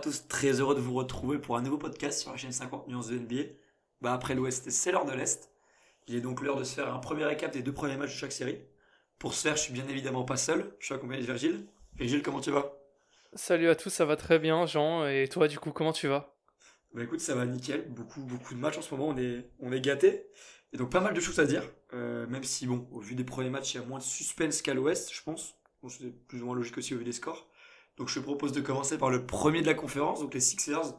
tous, très heureux de vous retrouver pour un nouveau podcast sur la chaîne 50 nuances de NBA. Bah, après l'Ouest, c'est l'heure de l'Est. Il est donc l'heure de se faire un premier récap des deux premiers matchs de chaque série. Pour ce faire, je suis bien évidemment pas seul, je suis accompagné de Virgile. Virgile, comment tu vas? Salut à tous, ça va très bien, Jean. Et toi, du coup, comment tu vas? Bah écoute, ça va nickel. Beaucoup, beaucoup de matchs en ce moment, on est, on est gâtés. Et donc pas mal de choses à dire, euh, même si, bon, au vu des premiers matchs, il y a moins de suspense qu'à l'Ouest, je pense. Bon, c'est plus ou moins logique aussi au vu des scores. Donc je te propose de commencer par le premier de la conférence, donc les Sixers,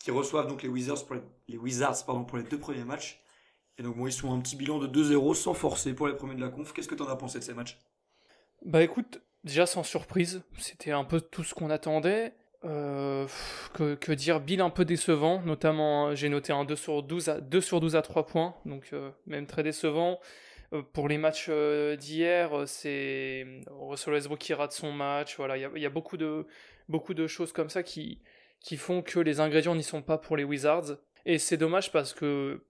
qui reçoivent donc les Wizards pour les, deux premiers matchs. Et donc ils sont un petit bilan de 2-0 sans forcer pour les premiers de la conf. Qu'est-ce que tu en as pensé de ces matchs? Bah écoute, déjà sans surprise, c'était un peu tout ce qu'on attendait. Euh, que, dire, Bill un peu décevant, notamment j'ai noté un 2 sur 12 à, 2 sur 12 à 3 points, donc euh, même très décevant. Euh, pour les matchs euh, d'hier, euh, c'est Russell Westbrook qui rate son match. Voilà, il y a, beaucoup de beaucoup de choses comme ça qui qui font que les ingrédients n'y sont pas pour les Wizards. Et c'est dommage parce que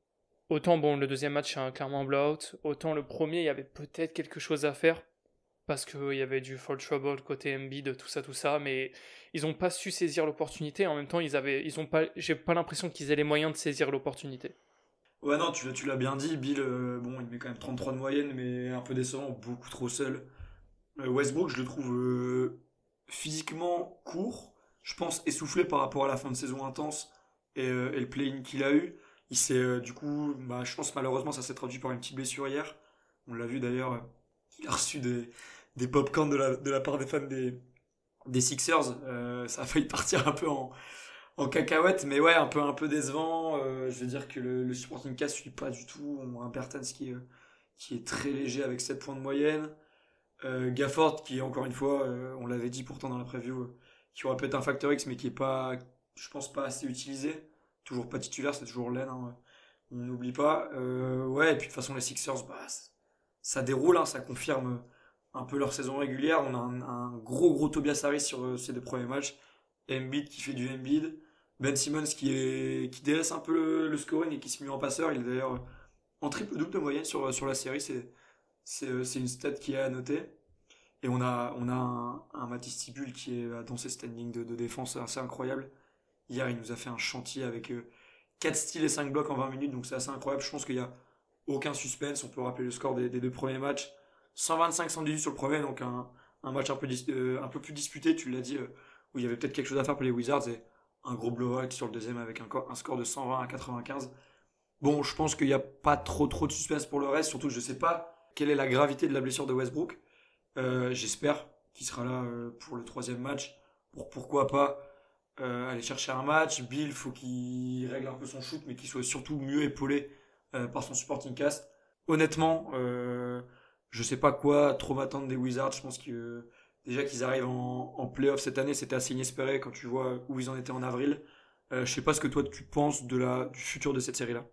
autant bon le deuxième match c'est un clairement blowout, autant le premier il y avait peut-être quelque chose à faire parce qu'il y avait du fall trouble côté Embiid, tout ça, tout ça, mais ils n'ont pas su saisir l'opportunité. En même temps, ils avaient, ils ont pas, j'ai pas l'impression qu'ils aient les moyens de saisir l'opportunité. Ouais, non, tu, l'as bien dit. Bill, euh, bon, il met quand même 33 de moyenne, mais un peu décevant, beaucoup trop seul. Euh, Westbrook, je le trouve euh, physiquement court, je pense essoufflé par rapport à la fin de saison intense et, le play-in qu'il a eu. Il s'est, du coup, bah, je pense malheureusement, ça s'est traduit par une petite blessure hier. On l'a vu d'ailleurs, il a reçu des, des pop-corns de la, de la part des fans des, des Sixers. ça a failli partir un peu en en cacahuète, mais ouais, un peu, un peu décevant. Euh, je veux dire que le, le supporting cast suit pas du tout. On a un Bertans qui, euh, qui est très léger avec 7 points de moyenne. Euh, Gafford qui, encore une fois, on l'avait dit pourtant dans la preview, qui aurait peut-être un facteur X, mais qui est pas, je pense, pas assez utilisé. Toujours pas titulaire, c'est toujours laine. Hein, on n'oublie pas. ouais, et puis de toute façon, les Sixers, bah, ça déroule, hein, ça confirme un peu leur saison régulière. On a un, un gros, gros Tobias Harris sur ces deux premiers matchs. Embiid qui fait du Embiid. Ben Simmons qui, est, délaisse un peu le, scoring et qui se met en passeur. Il est d'ailleurs en triple double de moyenne sur, sur la série. C'est, c'est, c'est une stat qui est à noter. Et on a, on a un, un Matisse qui est dans ses standings de, défense assez incroyable. Hier, il nous a fait un chantier avec 4 styles et 5 blocs en 20 minutes, donc c'est assez incroyable. Je pense qu'il n'y a aucun suspense. On peut rappeler le score des, deux premiers matchs. 125-118 sur le premier, donc un, match un peu, euh, un peu plus disputé, tu l'as dit, euh, où il y avait peut-être quelque chose à faire pour les Wizards. Un gros blowout sur le deuxième avec un, score de 120 à 95. Bon, je pense qu'il n'y a pas trop trop de suspense pour le reste, surtout je ne sais pas quelle est la gravité de la blessure de Westbrook. Euh, J'espère qu'il sera là euh, pour le troisième match, pour pourquoi pas euh, aller chercher un match. Bill, faut qu'il règle un peu son shoot, mais qu'il soit surtout mieux épaulé par son supporting cast. Honnêtement, je sais pas quoi trop m'attendre des Wizards. Je pense que déjà qu'ils arrivent en, en playoff cette année, c'était assez inespéré quand tu vois où ils en étaient en avril. Euh, je sais pas ce que toi tu penses de la, du futur de cette série-là.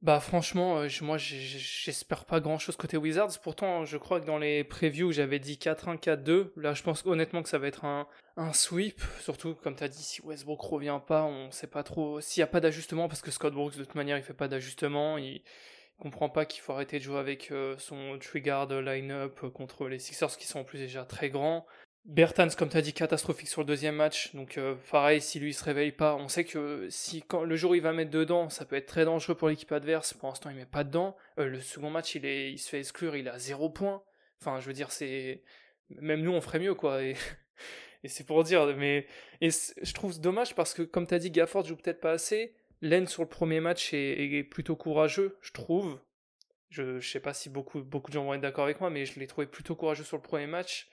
Bah franchement, euh, moi j'espère pas grand-chose côté Wizards. Pourtant, je crois que dans les previews, j'avais dit 4-1, 4-2. Là, je pense honnêtement que ça va être un, un sweep. Surtout, comme tu as dit, si Westbrook revient pas, on sait pas trop. S'il y a pas d'ajustement, parce que Scott Brooks, de toute manière, il fait pas d'ajustement. Il comprend pas qu'il faut arrêter de jouer avec euh, son trigger line-up contre les Sixers qui sont en plus déjà très grands. Bertans, comme tu as dit, catastrophique sur le deuxième match. Donc euh, pareil, si lui il se réveille pas, on sait que si quand le jour où il va mettre dedans, ça peut être très dangereux pour l'équipe adverse. Pour l'instant, il met pas dedans. Euh, le second match, il est, il se fait exclure, il a zéro point. Enfin, je veux dire, c'est même nous on ferait mieux quoi. Et, et c'est pour dire, mais et je trouve dommage parce que comme tu as dit, Gafford joue peut-être pas assez. Len sur le premier match est, plutôt courageux, je trouve. Je, je sais pas si beaucoup beaucoup de gens vont être d'accord avec moi, mais je l'ai trouvé plutôt courageux sur le premier match.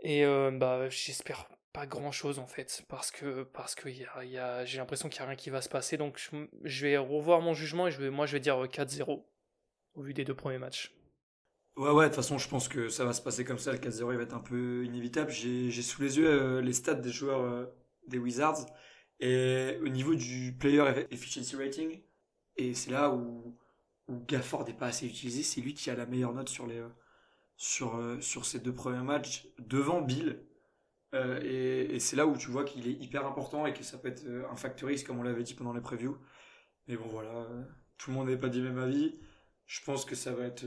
Et euh, bah, j'espère pas grand chose en fait, parce que, parce que y y a, j'ai l'impression qu'il n'y a rien qui va se passer. Donc je, vais revoir mon jugement et je vais, moi je vais dire 4-0 au vu des deux premiers matchs. Ouais, ouais, de toute façon, je pense que ça va se passer comme ça. Le 4-0 il va être un peu inévitable. J'ai, sous les yeux euh, les stats des joueurs euh, des Wizards et au niveau du player efficiency rating, et c'est là où, Gafford n'est pas assez utilisé, c'est lui qui a la meilleure note sur les sur, euh, sur ces deux premiers matchs devant Bill. Euh, et, c'est là où tu vois qu'il est hyper important et que ça peut être euh, un facteur comme on l'avait dit pendant les previews. Mais bon voilà, tout le monde n'est pas du même avis. Je pense que ça va être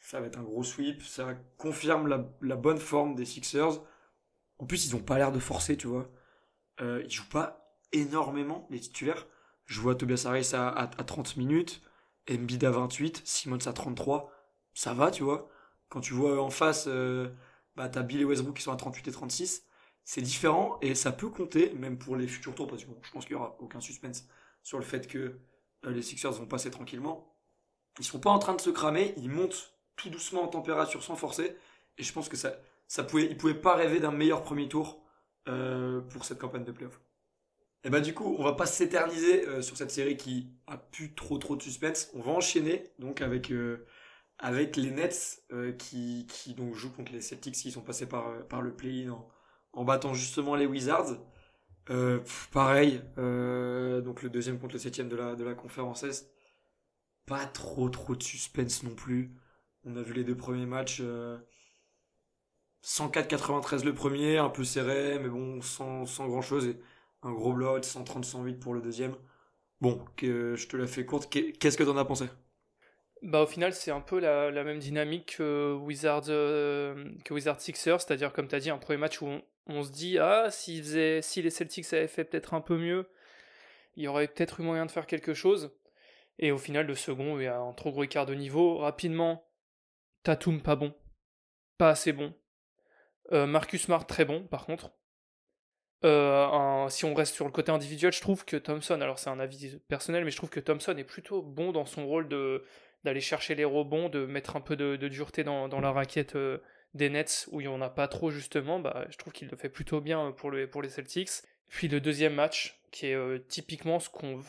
ça va être un gros sweep. Ça confirme la, la bonne forme des Sixers. En plus, ils ont pas l'air de forcer, tu vois. Euh, ils jouent pas énormément, les titulaires. Je vois Tobias Harris à, à, 30 minutes, Embiid à 28, Simmons à 33. Ça va, tu vois. Quand tu vois en face, euh, bah, t'as Bill et Westbrook qui sont à 38 et 36. C'est différent et ça peut compter, même pour les futurs tours, parce que je pense qu'il y aura aucun suspense sur le fait que euh, les Sixers vont passer tranquillement. Ils sont pas en train de se cramer, ils montent tout doucement en température sans forcer. Et je pense que ça, ça pouvait, ils pouvaient pas rêver d'un meilleur premier tour euh, pour cette campagne de playoff. Et bah du coup, on va pas s'éterniser euh, sur cette série qui a plus trop trop de suspense. On va enchaîner donc avec euh, avec les Nets qui, qui donc jouent contre les Celtics qui sont passés par par le play-in en, en, battant justement les Wizards. pareil, donc le deuxième contre le septième de la de la conférence Est. Pas trop trop de suspense non plus. On a vu les deux premiers matchs. 104-93 le premier, un peu serré, mais bon, sans, grand chose. Et un gros blowout, 130-108 pour le deuxième. Bon, que, je te la fais courte. Qu'est-ce que t'en as pensé? Bah, au final, c'est un peu la, même dynamique que Wizard, euh, Sixers, c'est-à-dire, comme tu dit, un premier match où on, se dit Ah, si les Celtics avaient fait peut-être un peu mieux, il y aurait peut-être eu moyen de faire quelque chose. Et au final, le second, il y a un trop gros écart de niveau. Rapidement, Tatum pas bon, pas assez bon. Euh, Marcus Smart très bon par contre. Euh, si on reste sur le côté individuel, je trouve que Thompson, alors c'est un avis personnel, mais je trouve que Thompson est plutôt bon dans son rôle de d'aller chercher les rebonds, de mettre un peu de, dureté dans, la raquette euh, des Nets où il n'y en a pas trop justement. Bah, je trouve qu'il le fait plutôt bien pour, le, pour les Celtics. Puis le deuxième match, qui est typiquement ce qu'on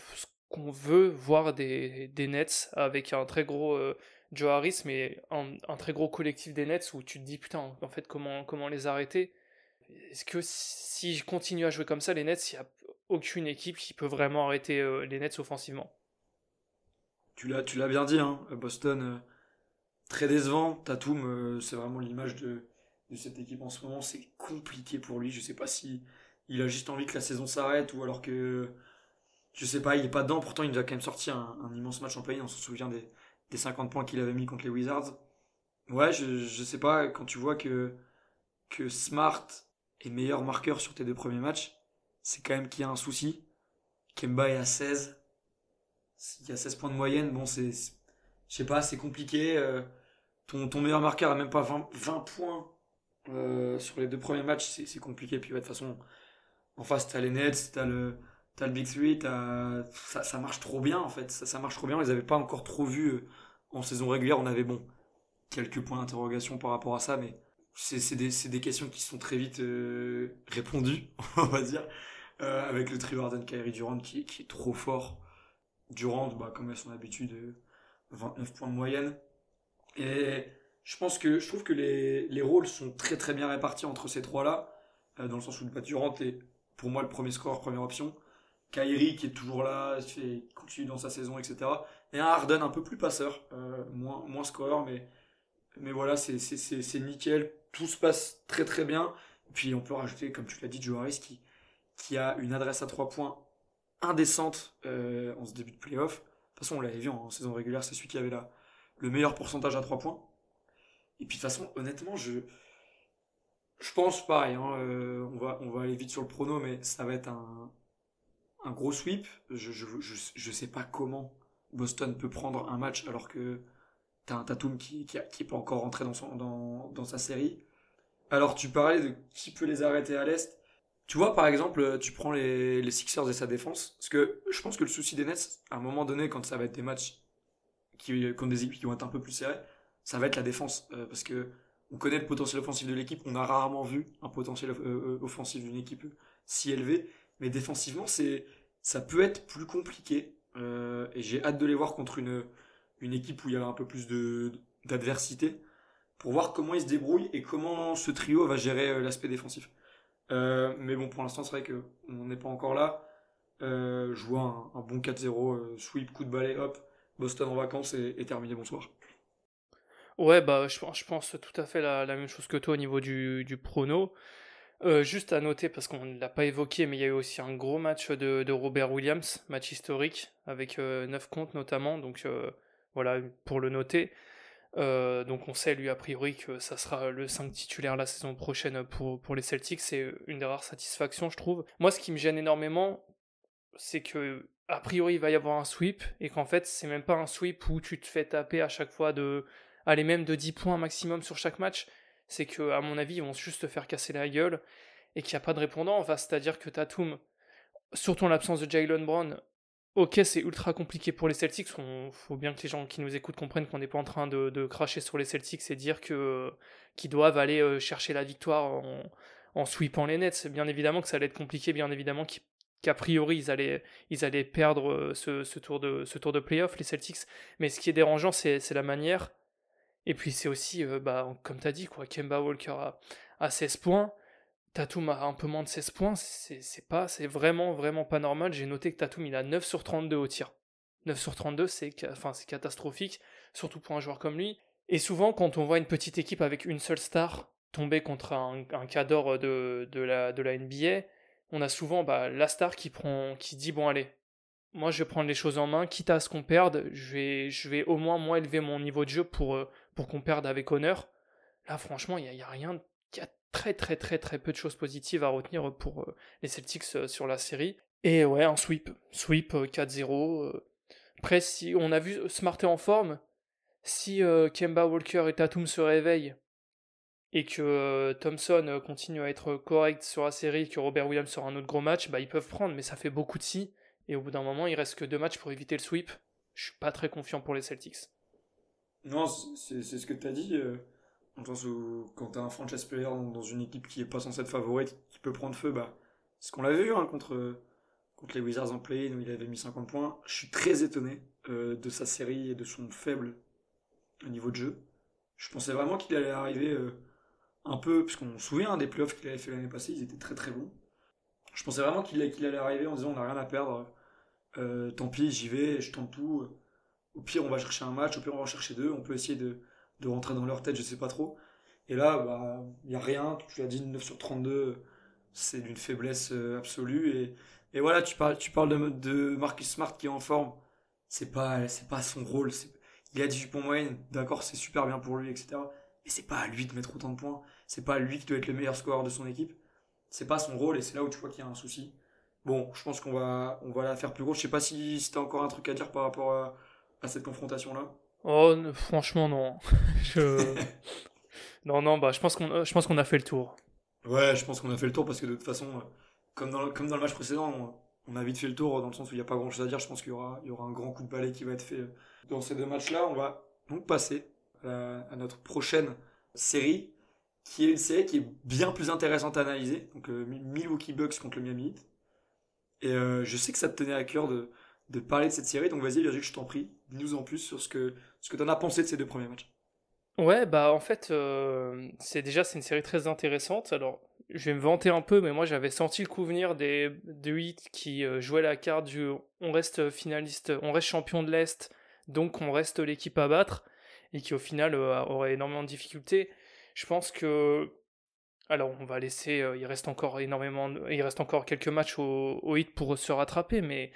qu'on veut voir des, des, Nets avec un très gros Joe Harris, mais un, très gros collectif des Nets où tu te dis putain, en fait, comment, comment les arrêter? Est-ce que si je continue à jouer comme ça, les Nets, il n'y a aucune équipe qui peut vraiment arrêter euh, les Nets offensivement? Tu l'as, tu l'as bien dit, hein, Boston, euh, très décevant. Tatum, euh, c'est vraiment l'image de, de, cette équipe en ce moment. C'est compliqué pour lui. Je sais pas si il a juste envie que la saison s'arrête ou alors que. Je sais pas, il est pas dedans. Pourtant, il nous a quand même sorti un, un immense match en play. On se souvient des, des 50 points qu'il avait mis contre les Wizards. Ouais, je, je sais pas, quand tu vois que, que Smart est meilleur marqueur sur tes deux premiers matchs, c'est quand même qu'il y a un souci. Kemba est à 16. Il y a 16 points de moyenne, bon, c'est. Je sais pas, c'est compliqué. Euh, ton, ton meilleur marqueur a même pas 20, 20 points euh, sur les deux premiers matchs, c'est compliqué. Puis de toute façon, en face, t'as les Nets, t'as le, t'as le Big Three, ça, ça, marche trop bien en fait. Ça, marche trop bien. On les avait pas encore trop vus euh, en saison régulière. On avait bon quelques points d'interrogation par rapport à ça, mais c'est des, des, questions qui sont très vite euh, répondues, on va dire, euh, avec le trio Arden Kyrie Durant qui, qui, est trop fort. Durant, bah, comme à son habitude, 29 points de moyenne. Et je pense que je trouve que les, les rôles sont très très bien répartis entre ces trois-là, dans le sens où le Durant est pour moi le premier score, première option. Kyrie qui est toujours là, fait, continue dans sa saison, etc. Et un Harden un peu plus passeur, euh, moins, moins scoreur, mais, mais voilà, c'est nickel. Tout se passe très très bien. Puis on peut rajouter, comme tu l'as dit, Joe Harris qui, qui a une adresse à 3 points indécente euh, en ce début de playoff. De toute façon, on l'avait vu en saison régulière, c'est celui qui avait la, le meilleur pourcentage à 3 points. Et puis de toute façon, honnêtement, je, je pense pareil. Hein, euh, on, va, on va aller vite sur le prono, mais ça va être un, un gros sweep. Je, je, je, sais pas comment Boston peut prendre un match alors que t'as un Tatum qui, qui, pas encore rentré dans, son, dans, dans sa série. Alors tu parlais de qui peut les arrêter à l'Est. Tu vois, par exemple, tu prends les, les Sixers et sa défense. Parce que je pense que le souci des Nets, à un moment donné, quand ça va être des matchs qui, contre des équipes qui vont être un peu plus serrés, ça va être la défense. Euh, parce que on connaît le potentiel offensif de l'équipe. On a rarement vu un potentiel euh, euh, offensif d'une équipe si élevé. Mais défensivement, c'est, ça peut être plus compliqué. Euh, et j'ai hâte de les voir contre une, une équipe où il y a un peu plus d'adversité pour voir comment ils se débrouillent et comment ce trio va gérer euh, l'aspect défensif. Euh, mais bon, pour l'instant, c'est vrai qu'on n'est pas encore là. je vois un, bon 4-0, sweep, coup de balai, hop, Boston en vacances et, terminé, bonsoir. Ouais, bah, je, pense tout à fait la, la, même chose que toi au niveau du, du prono. Euh, juste à noter, parce qu'on ne l'a pas évoqué, mais il y a eu aussi un gros match de, Robert Williams, match historique, avec 9 euh, comptes notamment, donc euh, voilà, pour le noter. Donc on sait lui a priori que ça sera le 5 titulaire la saison prochaine pour, pour les Celtics, c'est une des rares satisfactions je trouve. Moi ce qui me gêne énormément, c'est que a priori il va y avoir un sweep et qu'en fait c'est même pas un sweep où tu te fais taper à chaque fois de aller même de 10 points maximum sur chaque match, c'est que à mon avis ils vont juste te faire casser la gueule et qu'il n'y a pas de répondant, c'est-à-dire que Tatum surtout en l'absence de Jalen Brown, ok, c'est ultra compliqué pour les Celtics. Il faut bien que les gens qui nous écoutent comprennent qu'on n'est pas en train de, cracher sur les Celtics et dire que qu'ils doivent aller euh, chercher la victoire en, en sweepant les Nets. Bien évidemment que ça allait être compliqué, bien évidemment qu'a priori ils allaient, ils allaient perdre euh, ce, tour de, ce tour de playoff, les Celtics. Mais ce qui est dérangeant, c'est la manière. Et puis c'est aussi, euh, bah, comme tu as dit, quoi, Kemba Walker a, a 16 points. Tatum a un peu moins de 16 points, c'est pas, c'est vraiment, vraiment pas normal. J'ai noté que Tatum il a 9 sur 32 au tir. 9 sur 32, c'est enfin, catastrophique, surtout pour un joueur comme lui. Et souvent, quand on voit une petite équipe avec une seule star tomber contre un, un cadre de, la, de la NBA, on a souvent bah, la star qui, prend, qui dit Bon, allez, moi je vais prendre les choses en main, quitte à ce qu'on perde, je vais, je vais au moins moins élever mon niveau de jeu pour, euh, pour qu'on perde avec honneur. Là, franchement, il n'y a, rien qui a très très très très peu de choses positives à retenir pour euh, les Celtics euh, sur la série. Et ouais, un sweep. Sweep 4-0. Euh, Après, si on a vu Smart en forme, si Kemba Walker et Tatum se réveillent et que Thompson continue à être correct sur la série, que Robert Williams sera un autre gros match, bah ils peuvent prendre, mais ça fait beaucoup de si. Et au bout d'un moment, il reste que deux matchs pour éviter le sweep. Je suis pas très confiant pour les Celtics. Non, c'est ce que tu as dit. Dans le quand t'as un franchise player dans, une équipe qui est pas censée être favorite, qui peut prendre feu, bah, ce qu'on l'avait vu hein, contre, contre les Wizards en play où il avait mis 50 points. Je suis très étonné euh, de sa série et de son faible niveau de jeu. Je pensais vraiment qu'il allait arriver euh, un peu, parce qu'on se souvient des playoffs qu'il avait fait l'année passée, ils étaient très très bons. Je pensais vraiment qu'il allait arriver en disant on n'a rien à perdre, euh, tant pis, j'y vais, je tente tout. Au pire, on va chercher un match, au pire, on va chercher deux, on peut essayer de, de rentrer dans leur tête, je sais pas trop. Et là, bah, il n'y a rien, tu l'as dit, 9 sur 32, c'est d'une faiblesse euh, absolue. Et, et voilà, tu parles, tu parles de, de Marcus Smart qui est en forme, c'est pas, pas son rôle. Il a 18 points moyenne, d'accord, c'est super bien pour lui, etc. Mais c'est pas à lui de mettre autant de points, c'est pas à lui qui doit être le meilleur scoreur de son équipe. C'est pas son rôle et c'est là où tu vois qu'il y a un souci. Bon, je pense qu'on va, on va la faire plus gros. Je sais pas si, si as encore un truc à dire par rapport à, à cette confrontation-là? Oh, franchement, non. je... non, non, bah, je pense qu'on je pense qu'on a fait le tour. Ouais, je pense qu'on a fait le tour parce que de toute façon, euh, comme dans le, comme dans le match précédent, on, a vite fait le tour dans le sens où il n'y a pas grand chose à dire. Je pense qu'il y aura, il y aura un grand coup de balai qui va être fait euh, dans ces deux matchs-là. On va donc passer à, notre prochaine série qui est une série qui est bien plus intéressante à analyser. Donc, euh, Milwaukee Bucks contre le Miami Heat. Et je sais que ça te tenait à cœur de, de parler de cette série. Donc vas-y, Virgile, je t'en prie, dis-nous en plus sur ce que, ce que tu en as pensé de ces deux premiers matchs. Ouais, bah en fait, euh, c'est déjà c'est une série très intéressante. Alors, je vais me vanter un peu, mais moi j'avais senti le coup venir des, des 8 qui euh, jouaient la carte du on reste finaliste, on reste champion de l'Est, donc on reste l'équipe à battre, et qui au final euh, aurait énormément de difficultés. Je pense que. Alors, on va laisser. il reste encore énormément. Il reste encore quelques matchs au, au hit pour se rattraper, mais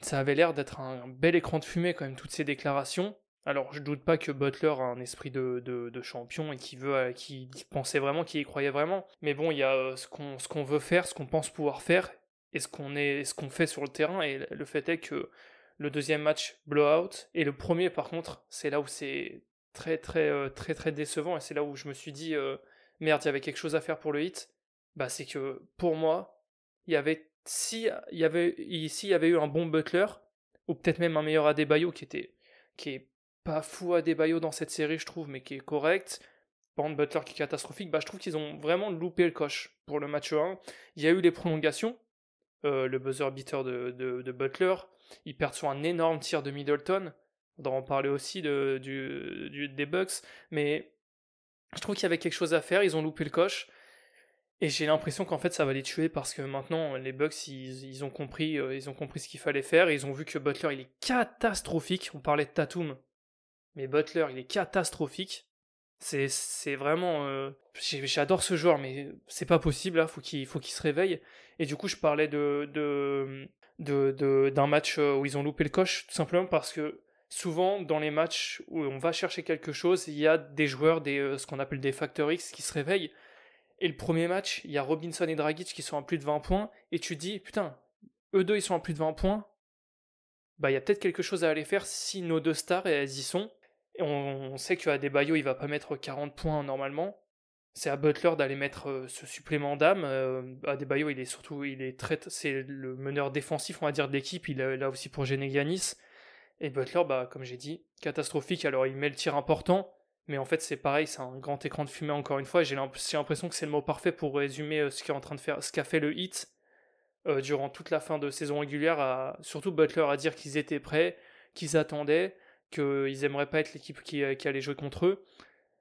ça avait l'air d'être un bel écran de fumée quand même toutes ces déclarations. Alors je doute pas que Butler a un esprit de, de, champion et qui veut, euh, qui pensait vraiment, qui y croyait vraiment. Mais bon, il y a euh, ce qu'on ce qu'on veut faire, ce qu'on pense pouvoir faire et ce qu'on est, ce qu'on fait sur le terrain. Et le fait est que le deuxième match blowout et le premier par contre, c'est là où c'est très très euh, très très décevant et c'est là où je me suis dit merde, il y avait quelque chose à faire pour le hit. Bah c'est que pour moi, il y avait si il y avait ici y avait eu un bon Butler ou peut-être même un meilleur Adebayo qui était qui est pas fou Adebayo dans cette série je trouve mais qui est correct. Band Butler qui est catastrophique bah je trouve qu'ils ont vraiment loupé le coche pour le match 1 il y a eu les prolongations euh, le buzzer beater de, de, Butler. Ils perdent sur un énorme tir de Middleton. On doit en parler aussi de, du, des Bucks. Mais je trouve qu'il y avait quelque chose à faire. Ils ont loupé le coche et j'ai l'impression qu'en fait ça va les tuer parce que maintenant les Bucks ils, ont compris euh, ils ont compris ce qu'il fallait faire et ils ont vu que Butler il est catastrophique. On parlait de Tatum, mais Butler il est catastrophique. C'est c'est vraiment euh, j'adore ce joueur mais c'est pas possible là, faut qu'il faut qu'il se réveille. Et du coup je parlais de de d'un match euh, où ils ont loupé le coche tout simplement parce que souvent dans les matchs où on va chercher quelque chose, il y a des joueurs, des, ce qu'on appelle des Factor X, qui se réveillent. Et le premier match, il y a Robinson et Dragic qui sont à plus de 20 points, et tu dis, putain, eux deux ils sont à plus de 20 points, bah il y a peut-être quelque chose à aller faire si nos deux stars elles y sont. Et on, sait qu'à Adebayo il va pas mettre 40 points normalement. C'est à Butler d'aller mettre euh, ce supplément d'âme. Euh, Adebayo il est surtout il est très c'est le meneur défensif on va dire de l'équipe. Il est là aussi pour gêner Giannis. Et Butler bah comme j'ai dit catastrophique. Alors il met le tir important. Mais en fait, c'est pareil, c'est un grand écran de fumée encore une fois. J'ai l'impression que c'est le mot parfait pour résumer euh, ce en train de faire, ce qu'a fait le hit euh, durant toute la fin de saison régulière, surtout Butler à dire qu'ils étaient prêts, qu'ils attendaient, qu'ils aimeraient pas être l'équipe qui, euh, allait jouer contre eux.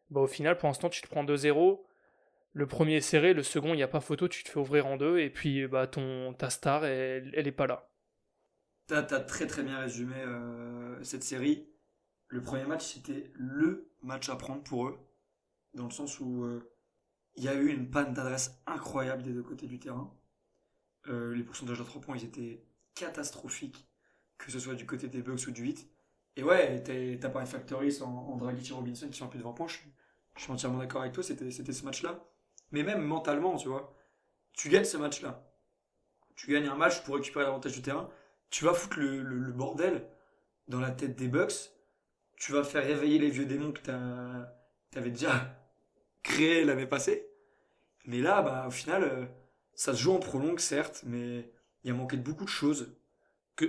Bah, au final, pour l'instant, tu te prends 2-0. Le premier est serré, le second, il n'y a pas photo, tu te fais ouvrir en deux, et puis bah, ton, ta star, elle, elle est pas là. T'as as très très bien résumé cette série. Le premier match, c'était le match à prendre pour eux, dans le sens où il y a eu une panne d'adresse incroyable des deux côtés du terrain. Euh, les pourcentages à 3 points, ils étaient catastrophiques, que ce soit du côté des Bucks ou du 8. Et ouais, t'as pas un Factory en, en Dragic et Robinson qui sont un peu de 20 points. Je, suis entièrement d'accord avec toi, c'était ce match-là. Mais même mentalement, tu vois, tu gagnes ce match-là. Tu gagnes un match pour récupérer l'avantage du terrain. Tu vas foutre le, bordel dans la tête des Bucks. Tu vas faire réveiller les vieux démons que t'avais déjà créés l'année passée. Mais là, bah, au final, euh, ça se joue en prolongue, certes, mais il y a manqué de beaucoup de choses.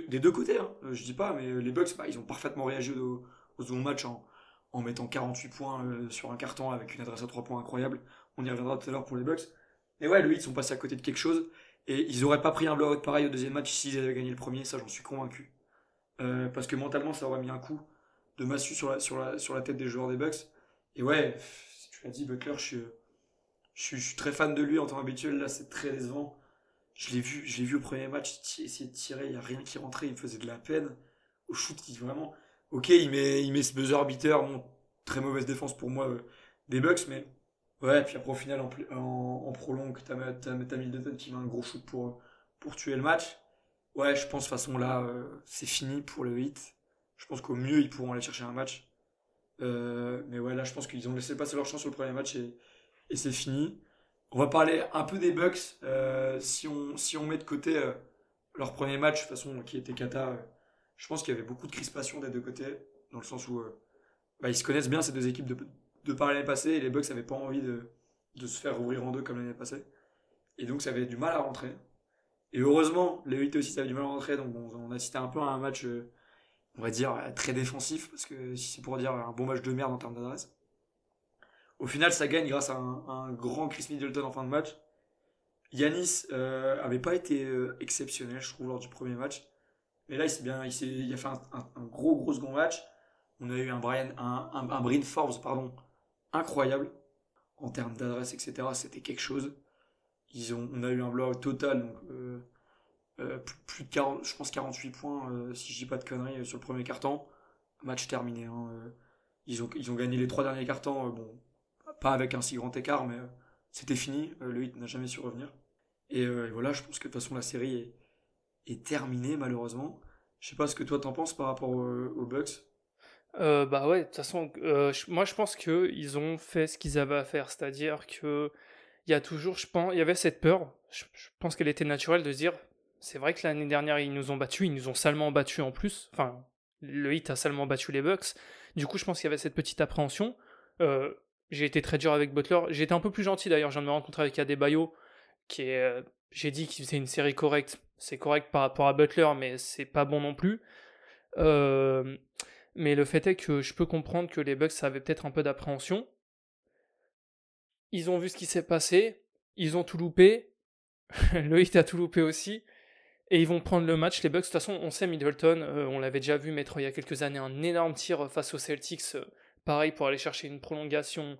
Des deux côtés, hein, euh, je dis pas, mais les Bucks, bah, ils ont parfaitement réagi au, second match en, en, mettant 48 points euh, sur un carton avec une adresse à 3 points incroyable. On y reviendra tout à l'heure pour les Bucks. Mais ouais, le ils sont passés à côté de quelque chose. Et ils auraient pas pris un blowout pareil au deuxième match s'ils avaient gagné le premier, ça j'en suis convaincu. Euh, parce que mentalement, ça aurait mis un coup de massue sur la, sur la, sur la tête des joueurs des Bucks. Et ouais, tu l'as dit, Butler, je suis je suis, très fan de lui en temps habituel. Là, c'est très décevant. Je l'ai vu, vu au premier match, il essayait de tirer, il n'y a rien qui rentrait, il me faisait de la peine. Au shoot, il vraiment. Ok, il met, il met ce buzzer beater, bon, très mauvaise défense pour moi euh, des Bucks, mais ouais, puis après au final, en, en, en prolongue, t'as, t'as, t'as Middleton qui met un gros shoot pour, pour tuer le match. Ouais, je pense de façon là, euh, c'est fini pour le hit. Je pense qu'au mieux, ils pourront aller chercher un match. Euh, mais ouais, là, je pense qu'ils ont laissé passer leur chance sur le premier match et c'est fini. On va parler un peu des Bucks. Euh, si, on, si on met de côté euh, leur premier match, de toute façon, qui était Kata, je pense qu'il y avait beaucoup de crispation des deux côtés, dans le sens où bah, ils se connaissent bien ces deux équipes de, de par l'année passée, et les Bucks n'avaient pas envie de, de, se faire ouvrir en deux comme l'année passée. Et donc ça avait du mal à rentrer. Et heureusement, les 8 aussi ça avait du mal à rentrer, donc on, on assistait un peu à un match, on va dire, très défensif, parce que si c'est pour dire un bon match de merde en termes d'adresse. Au final, ça gagne grâce à un, grand Chris Middleton en fin de match. Yanis euh, avait pas été euh, exceptionnel, je trouve, lors du premier match. Mais là, il, bien, il, a fait un, gros, gros second match. On a eu un Brian, un, un, Forbes, pardon, incroyable. En termes d'adresse, etc. C'était quelque chose. Ils ont, on a eu un blowout total, euh, plus, de 40, je pense 48 points, si je dis pas de conneries, sur le premier carton. Match terminé. Hein, ils, ont, ils ont gagné les trois derniers cartons. bon, pas avec un si grand écart, mais euh, c'était fini. Euh, le hit n'a jamais su revenir. Euh, et, voilà, je pense que de toute façon la série est, terminée malheureusement. Je sais pas ce que toi t'en penses par rapport aux, Bucks. bah ouais, de toute façon, moi je pense qu'ils ont fait ce qu'ils avaient à faire, c'est-à-dire que il y a toujours, je pense, il y avait cette peur. Je, pense qu'elle était naturelle de dire, c'est vrai que l'année dernière ils nous ont battus, ils nous ont salement battus en plus. Enfin, le hit a salement battu les Bucks. Du coup, je pense qu'il y avait cette petite appréhension. Euh, j'ai été très dur avec Butler. J'ai été un peu plus gentil d'ailleurs. J'en ai rencontré avec Adebayo, qui est. Euh, j'ai dit qu'il faisait une série correcte. C'est correct par rapport à Butler, mais c'est pas bon non plus. Euh, mais le fait est que je peux comprendre que les Bucks avaient peut-être un peu d'appréhension. Ils ont vu ce qui s'est passé. Ils ont tout loupé. le hit a tout loupé aussi. Et ils vont prendre le match. Les Bucks, de toute façon, on sait Middleton, euh, on l'avait déjà vu mettre il y a quelques années un énorme tir face aux Celtics Pareil pour aller chercher une prolongation.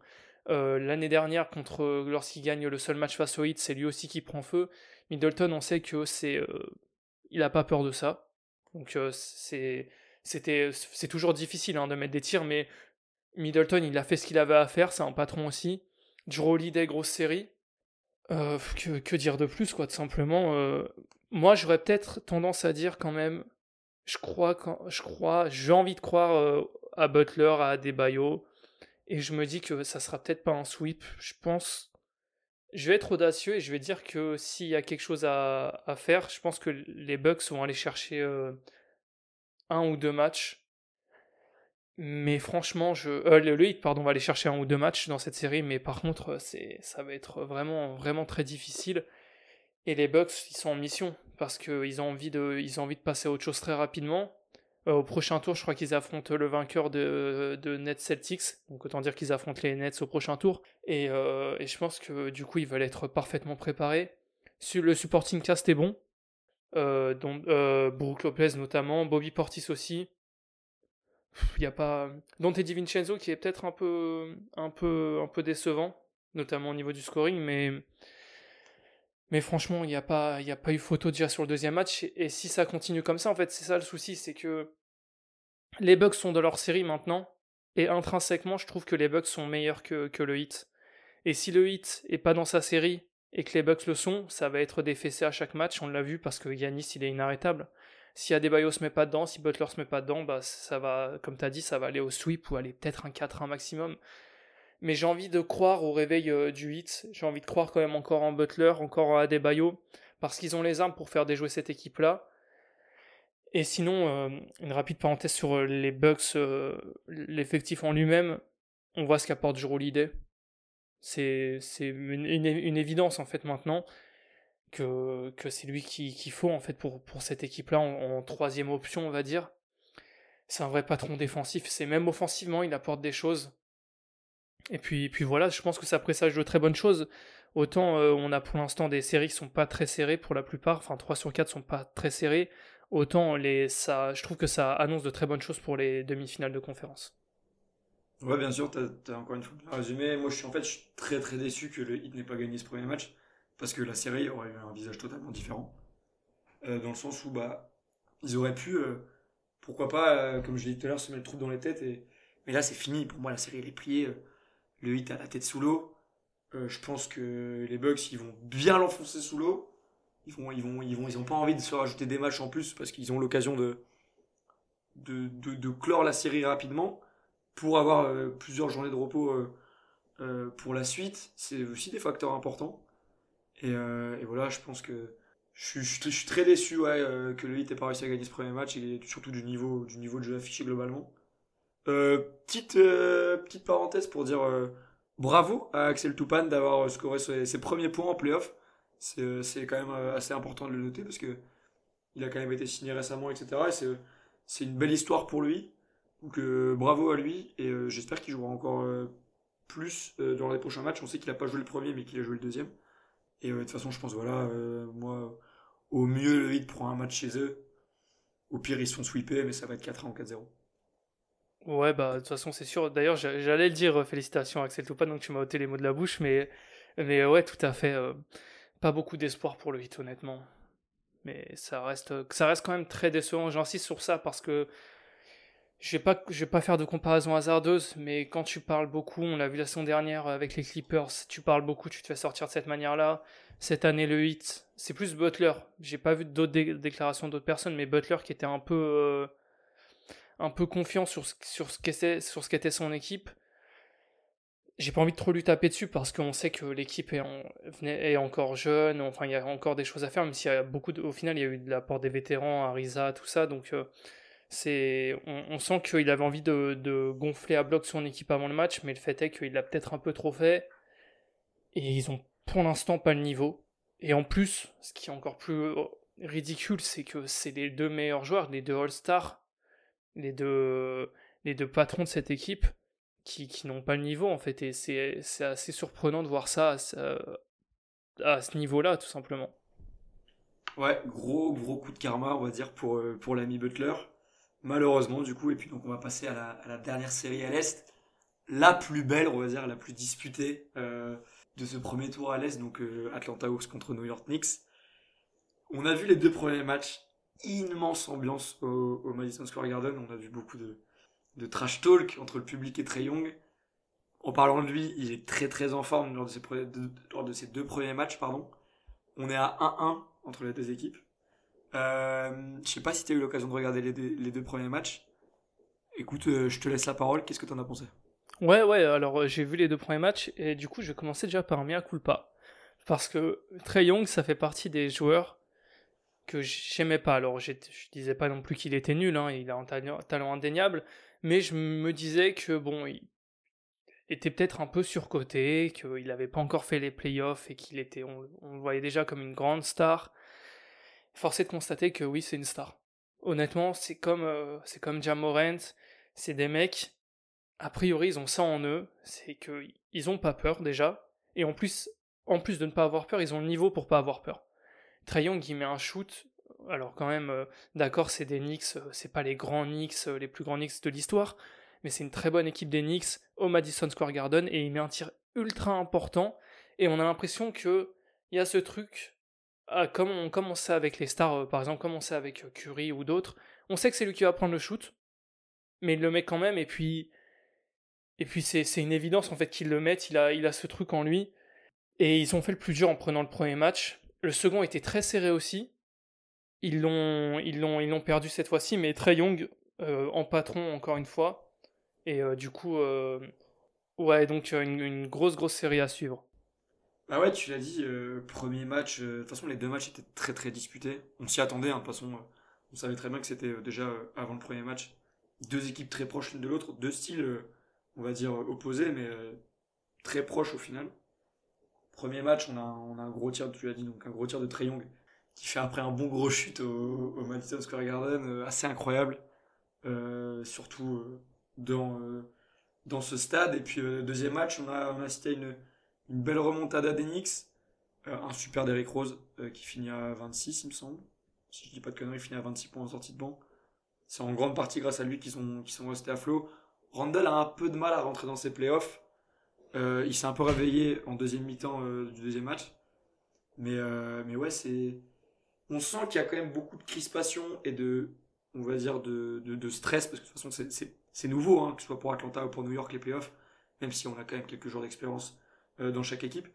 Euh, l'année dernière, contre lorsqu'il gagne le seul match face au Heat, c'est lui aussi qui prend feu. Middleton, on sait que c'est, euh, il a pas peur de ça. Donc euh, c'est, c'était, c'est toujours difficile hein, de mettre des tirs, mais Middleton, il a fait ce qu'il avait à faire, c'est un patron aussi. Drew Holiday, grosse série. que, que, dire de plus, quoi, tout simplement. Moi, j'aurais peut-être tendance à dire quand même je crois, je crois, j'ai envie de croire euh, à Butler, à Adebayo, et je me dis que ça sera peut-être pas un sweep. Je pense, je vais être audacieux et je vais dire que s'il y a quelque chose à, faire, je pense que les Bucks vont aller chercher euh, un ou deux matchs. Mais franchement, je, euh, le, pardon, va aller chercher un ou deux matchs dans cette série, mais par contre, c'est, ça va être vraiment, vraiment très difficile. Et les Bucks, ils sont en mission parce qu'ils ont envie de, ont envie de passer à autre chose très rapidement. Euh, au prochain tour, je crois qu'ils affrontent le vainqueur de, de Nets Celtics, donc autant dire qu'ils affrontent les Nets au prochain tour. Et, euh, et, je pense que du coup, ils veulent être parfaitement préparés. Le supporting cast est bon, euh, dont euh, Brooke Lopez notamment, Bobby Portis aussi. Il y a pas Dante DiVincenzo qui est peut-être un peu, un peu, un peu décevant, notamment au niveau du scoring, mais mais franchement, il n'y a, pas, eu photo déjà sur le deuxième match. Et si ça continue comme ça, en fait, c'est ça le souci, c'est que les Bucks sont dans leur série maintenant. Et intrinsèquement, je trouve que les Bucks sont meilleurs que, le Hit. Et si le Hit est pas dans sa série et que les Bucks le sont, ça va être fessées à chaque match. On l'a vu parce que Yanis, il est inarrêtable. Si Adebayo se met pas dedans, si Butler se met pas dedans, bah ça va, comme tu as dit, ça va aller au sweep ou aller peut-être un 4-1 maximum mais j'ai envie de croire au réveil euh, du hit. J'ai envie de croire quand même encore en Butler, encore en Adebayo, parce qu'ils ont les armes pour faire déjouer cette équipe-là. Et sinon, euh, une rapide parenthèse sur euh, les Bucks, l'effectif en lui-même, on voit ce qu'apporte Jero Holiday. C'est une, évidence en fait maintenant que, c'est lui qu'il faut en fait pour, pour cette équipe-là en, en troisième option, on va dire. C'est un vrai patron défensif. C'est même offensivement, il apporte des choses. Et puis, puis voilà, je pense que ça présage de très bonnes choses. Autant euh, on a pour l'instant des séries qui sont pas très serrées pour la plupart, enfin 3 sur 4 sont pas très serrées, autant les, ça, je trouve que ça annonce de très bonnes choses pour les demi-finales de conférence. Ouais, bien sûr, tu as, encore une fois bien résumé. Moi, je suis en fait très très déçu que le Heat n'ait pas gagné ce premier match, parce que la série aurait eu un visage totalement différent. Euh, dans le sens où bah, ils auraient pu, euh, pourquoi pas, comme je l'ai dit tout à l'heure, se mettre le trouble dans les têtes. Et... Mais là, c'est fini. Pour moi, la série, elle est pliée le hit à la tête sous l'eau. Euh, je pense que les Bucks, ils vont bien l'enfoncer sous l'eau. Ils vont, ils vont, ils vont, ils ont pas envie de se rajouter des matchs en plus parce qu'ils ont l'occasion de clore la série rapidement pour avoir euh, plusieurs journées de repos euh, pour la suite. C'est aussi des facteurs importants. Et, voilà, je pense que je suis, très déçu que le Heat ait pas réussi à gagner ce premier match et surtout du niveau, du niveau de jeu affiché globalement. Euh, petite, euh, petite parenthèse pour dire euh, bravo à Axel Toupane d'avoir scoré ses, premiers points en playoff. C'est quand même assez important de le noter parce que il a quand même été signé récemment, etc. Et c'est une belle histoire pour lui. Donc bravo à lui et j'espère qu'il jouera encore plus dans les prochains matchs. On sait qu'il n'a pas joué le premier mais qu'il a joué le deuxième. Et de toute façon, je pense, voilà, moi, au mieux, le Heat prend un match chez eux. Au pire, ils se font sweeper, mais ça va être 4-1 ou 4-0. Ouais, bah, de toute façon, c'est sûr. D'ailleurs, j'allais le dire, euh, félicitations Axel Toupane, donc tu m'as ôté les mots de la bouche, mais, mais ouais, tout à fait. Euh, pas beaucoup d'espoir pour le hit, honnêtement. Mais ça reste, ça reste quand même très décevant. J'insiste sur ça parce que je vais pas, je vais pas faire de comparaison hasardeuse, mais quand tu parles beaucoup, on l'a vu la saison dernière avec les Clippers, tu parles beaucoup, tu te fais sortir de cette manière-là. Cette année, le hit, c'est plus Butler. J'ai pas vu d'autres déclarations d'autres personnes, mais Butler qui était un peu, euh, un peu confiant sur ce, sur ce qu'était son équipe. J'ai pas envie de trop lui taper dessus parce qu'on sait que l'équipe est, est, encore jeune, enfin il y a encore des choses à faire, même s'il y a beaucoup au final il y a eu de l'apport des vétérans, Arisa, tout ça, donc euh, c'est on, sent qu'il avait envie de, de, gonfler à bloc son équipe avant le match, mais le fait est qu'il l'a peut-être un peu trop fait et ils ont pour l'instant pas le niveau. Et en plus, ce qui est encore plus euh, ridicule, c'est que c'est les deux meilleurs joueurs, les deux All-Stars les deux, les deux patrons de cette équipe qui, qui n'ont pas le niveau en fait. Et c'est assez surprenant de voir ça à, ce niveau-là, tout simplement. Ouais, gros, gros coup de karma, on va dire, pour, euh, pour l'ami Butler. Malheureusement, du coup, et puis donc on va passer à la, dernière série à l'Est. La plus belle, on va dire, la plus disputée euh, de ce premier tour à l'Est, donc euh, Atlanta Hawks contre New York Knicks. On a vu les deux premiers matchs immense ambiance au, Madison Square Garden. On a vu beaucoup de, trash talk entre le public et Trey Young. En parlant de lui, il est très très en forme lors de ses, de, ses deux premiers matchs. Pardon. On est à 1-1 entre les deux équipes. Euh, je sais pas si tu as eu l'occasion de regarder les, deux- les deux premiers matchs. Écoute, euh, je te laisse la parole. Qu'est-ce que tu en as pensé? Ouais, ouais, alors euh, j'ai vu les deux premiers matchs et du coup je vais commencer déjà par un mea culpa. Parce que Trey Young, ça fait partie des joueurs que j'aimais pas. Alors je disais pas non plus qu'il était nul, hein, il a un talent, indéniable, mais je me disais que bon, il était peut-être un peu surcoté, qu'il n'avait pas encore fait les playoffs et qu'il était, on, le voyait déjà comme une grande star. Forcé de constater que oui, c'est une star. Honnêtement, c'est comme, euh, c'est comme Jam Morant, c'est des mecs a priori, ils ont ça en eux, c'est qu'ils ont pas peur déjà, et en plus, en plus de ne pas avoir peur, ils ont le niveau pour pas avoir peur. Trae il met un shoot, alors quand même, euh, d'accord, c'est des Knicks, euh, c'est pas les grands Knicks, euh, les plus grands Knicks de l'histoire, mais c'est une très bonne équipe des Knicks au Madison Square Garden, et il met un tir ultra important, et on a l'impression que il y a ce truc, ah, comme, on, sait avec les stars, par exemple, comme on sait avec Curry ou d'autres, on sait que c'est lui qui va prendre le shoot, mais il le met quand même, et puis et puis c'est c'est une évidence en fait qu'il le mette, il a, il a ce truc en lui. Et ils ont fait le plus dur en prenant le premier match. Le second était très serré aussi. Ils l'ont ils l'ont ils l'ont perdu cette fois-ci, mais Trey Young euh, en patron encore une fois. Et euh, du coup, euh, ouais, donc une, une grosse grosse série à suivre. Bah ouais, tu l'as dit, premier match. De toute façon, les deux matchs étaient très très disputés. On s'y attendait, hein, de toute façon. on savait très bien que c'était déjà avant le premier match. Deux équipes très proches l'une de l'autre, deux styles, on va dire, opposés, mais très proches au final. Premier match, on a, a un gros tir, tu l'as dit, donc un gros tir de Trae Young qui fait après un bon gros chute au, Madison Square Garden, euh, assez incroyable. Euh, surtout euh, dans, dans ce stade. Et puis, deuxième match, on a, on a cité une, une belle remontada d'Enix. Un super Derrick Rose qui finit à 26, il me semble. Si je dis pas de conneries, il finit à 26 points en sortie de banc. C'est en grande partie grâce à lui qu'ils sont, sont restés à flot. Randall a un peu de mal à rentrer dans ses playoffs. Euh, il s'est un peu réveillé en deuxième mi-temps euh, du deuxième match. Mais, euh, mais ouais, c'est. On sent qu'il y a quand même beaucoup de crispation et de. On va dire de, de, stress, parce que de toute façon, c'est- nouveau, hein, que ce soit pour Atlanta ou pour New York, les playoffs, même si on a quand même quelques jours d'expérience dans chaque équipe.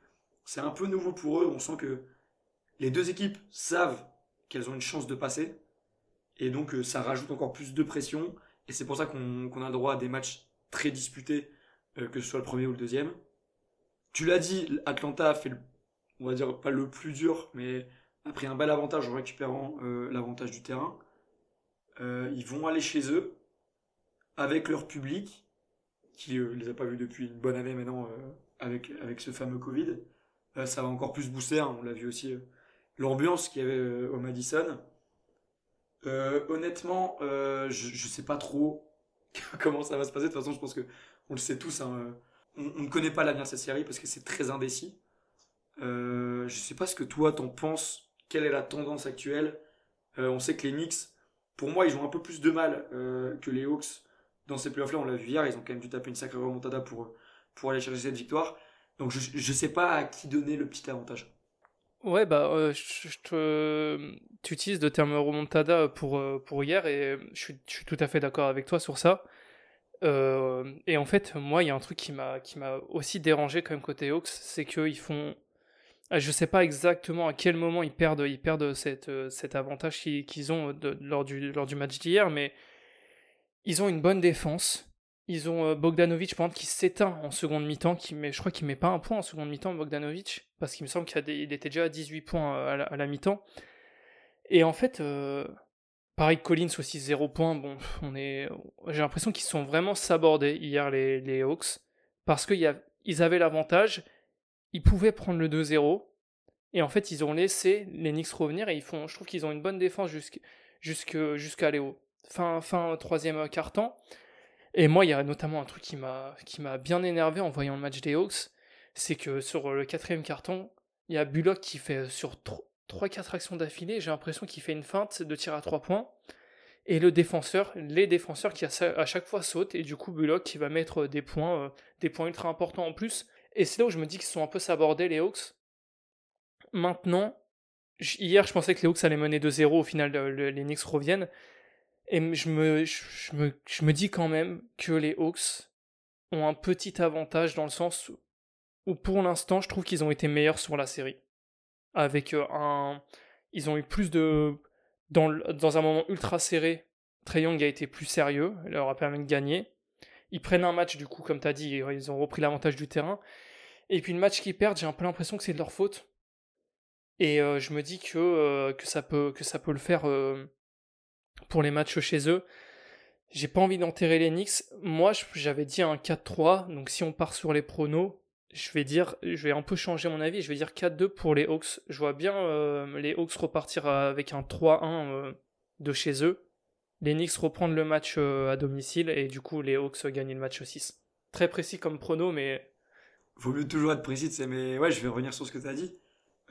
C'est un peu nouveau pour eux. On sent que les deux équipes savent qu'elles ont une chance de passer. Et donc, ça rajoute encore plus de pression. Et c'est pour ça qu'on a le droit à des matchs très disputés, euh, que ce soit le premier ou le deuxième. Tu l'as dit, Atlanta a fait, on va dire, pas le plus dur, mais a pris un bel avantage en récupérant euh, l'avantage du terrain. Euh, ils vont aller chez eux avec leur public, qui les a pas vus depuis une bonne année maintenant avec, avec ce fameux Covid. Ça va encore plus booster, hein, on l'a vu aussi, l'ambiance qu'il y avait au Madison. Honnêtement, je, je sais pas trop comment ça va se passer. De toute façon, je pense que on le sait tous. hein, euh, on, ne connaît pas l'avenir de cette série parce que c'est très indécis. Euh, je sais pas ce que toi t'en penses. Quelle est la tendance actuelle? Euh, On sait que les Knicks, pour moi, ils ont un peu plus de mal euh, que les Hawks dans ces playoffs-là. On l'a vu hier, ils ont quand même dû taper une sacrée remontada pour, pour aller chercher cette victoire. Donc je, je sais pas à qui donner le petit avantage. Ouais, bah, tu utilises le terme remontada pour, pour hier et je suis tout à fait d'accord avec toi sur ça. Euh, et en fait, moi, il y a un truc qui m'a aussi dérangé quand même côté Hawks, c'est qu'ils font. Ah, Je sais pas exactement à quel moment ils perdent, ils perdent euh, cet avantage qu'ils ont de- lors, du, lors du match d'hier, mais ils ont une bonne défense. Ils ont euh, Bogdanovic, par exemple, qui s'éteint en seconde mi-temps, qui met, je crois qu'il met pas un point en seconde mi-temps, Bogdanovic, parce qu'il me semble qu'il était déjà à 18 points euh, à la, mi-temps. Et en fait, euh, pareil, Collins aussi 0 points. Bon, j'ai l'impression qu'ils sont vraiment sabordés hier, les, Hawks, parce qu'ils avaient l'avantage, ils pouvaient prendre le 2-0, et en fait, ils ont laissé les Knicks revenir, et ils font, je trouve qu'ils ont une bonne défense jusqu'à jusqu'à aller au fin, fin troisième quart-temps. Et moi, il y a notamment un truc qui m'a qui m'a bien énervé en voyant le match des Hawks, c'est que sur le quatrième carton, il y a Bullock qui fait sur 3-4 actions d'affilée, j'ai l'impression qu'il fait une feinte de tir à 3 points. Et le défenseur, les défenseurs qui à chaque fois sautent, et du coup Bullock qui va mettre des points, euh, des points ultra importants en plus. Et c'est là où je me dis qu'ils sont un peu sabordés les Hawks. Maintenant, hier je pensais que les Hawks allaient mener 2-0, au final le, les Knicks reviennent. Et je me, je, me, je me dis quand même que les Hawks ont un petit avantage dans le sens où pour l'instant je trouve qu'ils ont été meilleurs sur la série. Avec un... Ils ont eu plus de dans, un moment ultra serré, Trey Young a été plus sérieux, il leur a permis de gagner. Ils prennent un match, du coup, comme tu as dit, ils ont repris l'avantage du terrain. Et puis le match qu'ils perdent, j'ai un peu l'impression que c'est de leur faute. Et euh, je me dis que, euh, que, ça peut, le faire euh, pour les matchs chez eux. J'ai pas envie d'enterrer les Knicks. Moi, j'avais dit un 4-3. Donc si on part sur les pronos, je vais dire, je vais un peu changer mon avis. Je vais dire 4-2 pour les Hawks. Je vois bien les Hawks repartir avec un 3-1 de chez eux. Les Knicks reprendre le match à domicile et du coup les Hawks gagnent le match 6. Très précis comme prono, mais. Vaut mieux toujours être précis, mais ouais, je vais revenir sur ce que tu as dit.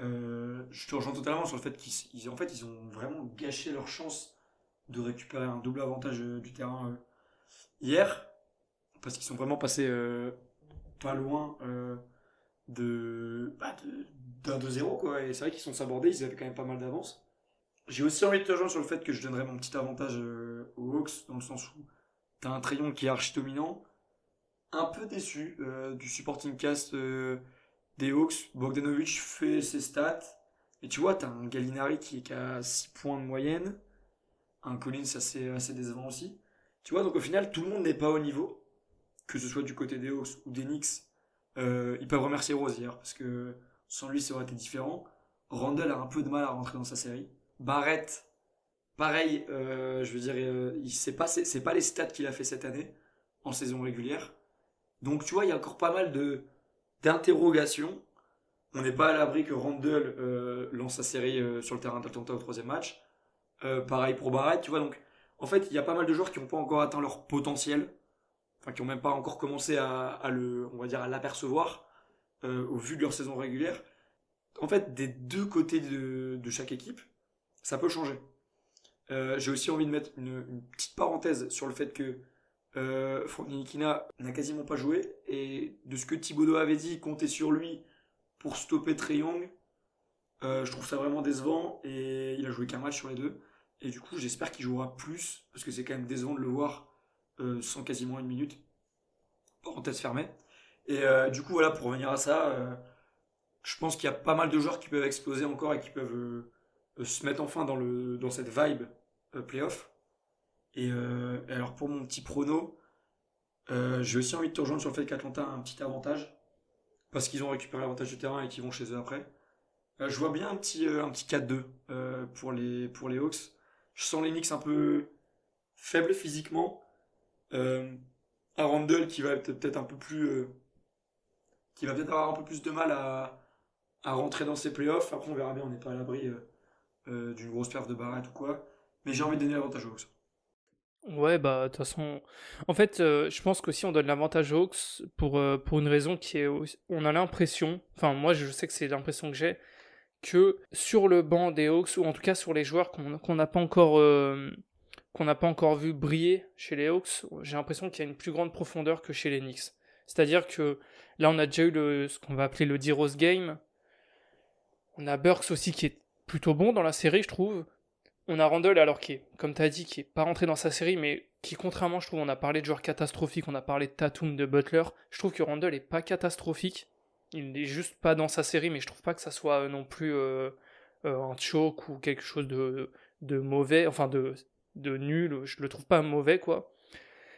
Euh, je te rejoins totalement sur le fait qu'ils en fait, ils ont vraiment gâché leur chance de récupérer un double avantage euh, du terrain euh, hier, parce qu'ils sont vraiment passés pas loin de bah, d'un 2-0 quoi. Et c'est vrai qu'ils sont sabordés, ils avaient quand même pas mal d'avance. J'ai aussi envie de te rejoindre sur le fait que je donnerais mon petit avantage aux Hawks, dans le sens où t'as un Trayon qui est archi dominant, un peu déçu du supporting cast des Hawks, Bogdanovic fait ses stats. Et tu vois, t'as un Gallinari qui est à 6 points de moyenne. Un Collins assez, assez décevant aussi. Tu vois, donc au final, tout le monde n'est pas au niveau. Que ce soit du côté des Hawks ou des Knicks. Euh, ils peuvent remercier Rose hier, parce que sans lui, ça aurait été différent. Randall a un peu de mal à rentrer dans sa série. Barrett, pareil, euh, je veux dire, euh, c'est pas, pas les stats qu'il a fait cette année en saison régulière. Donc tu vois, il y a encore pas mal de, d'interrogation. On n'est pas à l'abri que Randall euh, lance sa série sur le terrain d'Atlanta au troisième match. Pareil pour Barrett, tu vois. Donc, en fait, il y a pas mal de joueurs qui n'ont pas encore atteint leur potentiel, qui n'ont même pas encore commencé à, le, on va dire, à l'apercevoir au vu de leur saison régulière. En fait, des deux côtés de, chaque équipe, ça peut changer. J'ai aussi envie de mettre une, petite parenthèse sur le fait que euh, n'a quasiment pas joué. Et de ce que Thibodeau avait dit, compter sur lui pour stopper Trey Young. Euh, je trouve ça vraiment décevant. Et il a joué qu'un match sur les deux. Et du coup, j'espère qu'il jouera plus. Parce que c'est quand même décevant de le voir euh, sans quasiment une minute. Parenthèse fermée. Et euh, du coup, voilà, pour revenir à ça, je pense qu'il y a pas mal de joueurs qui peuvent exploser encore et qui peuvent se mettre enfin dans, le, dans cette vibe playoff. Euh, et, alors pour mon petit prono, euh, j'ai aussi envie de te rejoindre sur le fait qu'Atlanta a un petit avantage, parce qu'ils ont récupéré l'avantage du terrain et qu'ils vont chez eux après. Euh, je vois bien un petit, un petit 4-2 pour, les, pour les Hawks. Je sens les Knicks un peu faibles physiquement. Un Randall qui va être peut-être un peu plus... qui va peut-être avoir un peu plus de mal à, rentrer dans ses playoffs. Après, on verra bien, on n'est pas à l'abri d'une grosse perte de Barrett ou quoi. Mais j'ai envie de donner l'avantage aux Hawks. Ouais, bah, de toute façon. En fait, euh, je pense qu'aussi on donne l'avantage aux Hawks pour, euh, pour une raison qui est. On a l'impression, enfin, moi je sais que c'est l'impression que j'ai, que sur le banc des Hawks, ou en tout cas sur les joueurs qu'on n'a pas encore. Qu'on n'a pas encore vu briller chez les Hawks, j'ai l'impression qu'il y a une plus grande profondeur que chez les Knicks. C'est-à-dire que là, on a déjà eu ce qu'on va appeler le D-Rose Game. On a Burks aussi qui est plutôt bon dans la série, je trouve on a Randall alors qui est, comme tu as dit, qui est pas rentré dans sa série, mais qui contrairement, je trouve, on a parlé de joueurs catastrophiques, on a parlé de Tatum, de Butler, je trouve que Randall est pas catastrophique. Il n'est juste pas dans sa série, mais je trouve pas que ça soit euh, non plus euh, euh, un choke ou quelque chose de, de mauvais, enfin de, de nul, je le trouve pas mauvais quoi.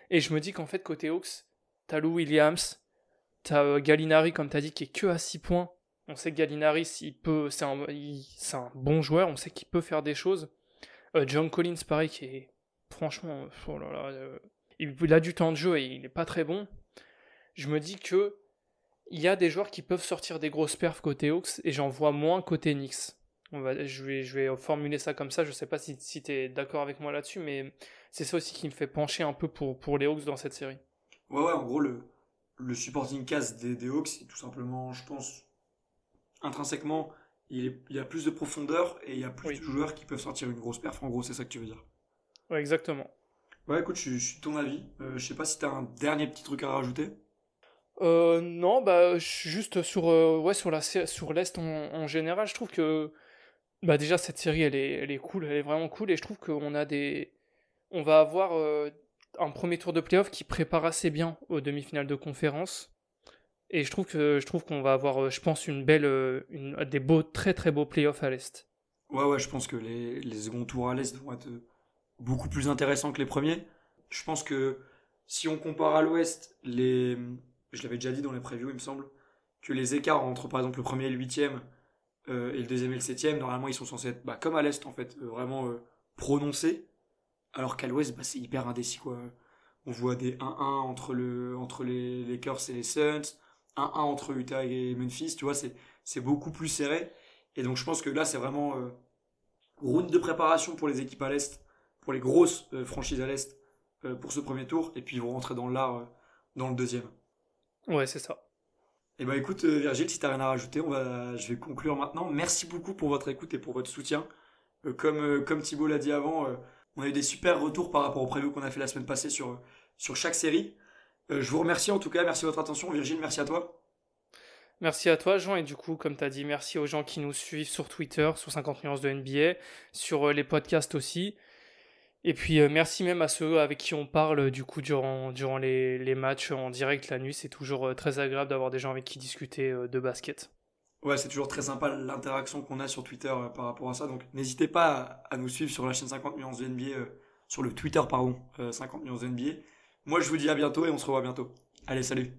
Et je me dis qu'en fait, côté Hawks, t'as Lou Williams, t'as Gallinari, comme t'as dit, qui est que à 6 points. On sait que Gallinari, c'est un, un bon joueur, on sait qu'il peut faire des choses. Euh, John Collins, pareil, qui est franchement, oh euh, il a du temps de jeu et il n'est pas très bon. Je me dis que il y a des joueurs qui peuvent sortir des grosses perfs côté Hawks et j'en vois moins côté Knicks. On va, je, vais, je vais formuler ça comme ça, je sais pas si, si tu es d'accord avec moi là-dessus, mais c'est ça aussi qui me fait pencher un peu pour, pour les Hawks dans cette série. Ouais, ouais, en gros, le, le supporting cast des, des Hawks, c'est tout simplement, je pense, intrinsèquement, il, y a plus de profondeur et il y a plus de joueurs qui peuvent sortir une grosse perf. En gros, c'est ça que tu veux dire. Ouais, exactement. Ouais, écoute, je, suis ton avis. Euh, je sais pas si tu as un dernier petit truc à rajouter. Euh, non, bah juste sur euh, ouais sur la sur l'est en, général, je trouve que bah déjà cette série elle est cool, elle est vraiment cool et je trouve qu'on a des on va avoir euh, un premier tour de playoff qui prépare assez bien aux demi-finales de conférence. Et je trouve que je trouve qu'on va avoir, euh, je pense, une belle, euh, une, des beaux, très très beaux playoffs à l'est. Ouais, ouais, je pense que les, les seconds tours à l'Est vont être beaucoup plus intéressants que les premiers. Je pense que si on compare à l'Ouest, les... je l'avais déjà dit dans les previews, il me semble, que les écarts entre par exemple le premier et le huitième euh, et le deuxième et le septième, normalement ils sont censés être bah, comme à l'Est en fait, euh, vraiment euh, prononcés. Alors qu'à l'Ouest, bah, c'est hyper indécis quoi. On voit des 1-1 entre, le, entre les Lakers et les Suns, 1-1 entre Utah et Memphis, tu vois, c'est beaucoup plus serré. Et donc je pense que là, c'est vraiment route de préparation pour les équipes à l'Est, pour les grosses franchises à l'Est, pour ce premier tour, et puis ils vont rentrer dans l'art dans le deuxième. Ouais, c'est ça. Eh ben, écoute, Virgile, si t'as rien à rajouter, on va, je vais conclure maintenant. Merci beaucoup pour votre écoute et pour votre soutien. comme, comme Thibaut l'a dit avant, on a eu des super retours par rapport au preview qu'on a fait la semaine passée sur, sur chaque série. je vous remercie en tout cas, merci de votre attention. Virgile, merci à toi. Merci à toi, Jean. Et du coup, comme tu as dit, merci aux gens qui nous suivent sur Twitter, sur 50 nuances de NBA, sur euh, les podcasts aussi. Et puis euh, merci même à ceux avec qui on parle du coup durant, durant les, les matchs en direct la nuit. C'est toujours euh, très agréable d'avoir des gens avec qui discuter euh, de basket. Ouais, c'est toujours très sympa l'interaction qu'on a sur Twitter par rapport à ça. Donc n'hésitez pas à, à nous suivre sur la chaîne 50 nuances de NBA, sur le Twitter pardon, 50 nuances de NBA. Moi je vous dis à bientôt et on se revoit bientôt. Allez, salut.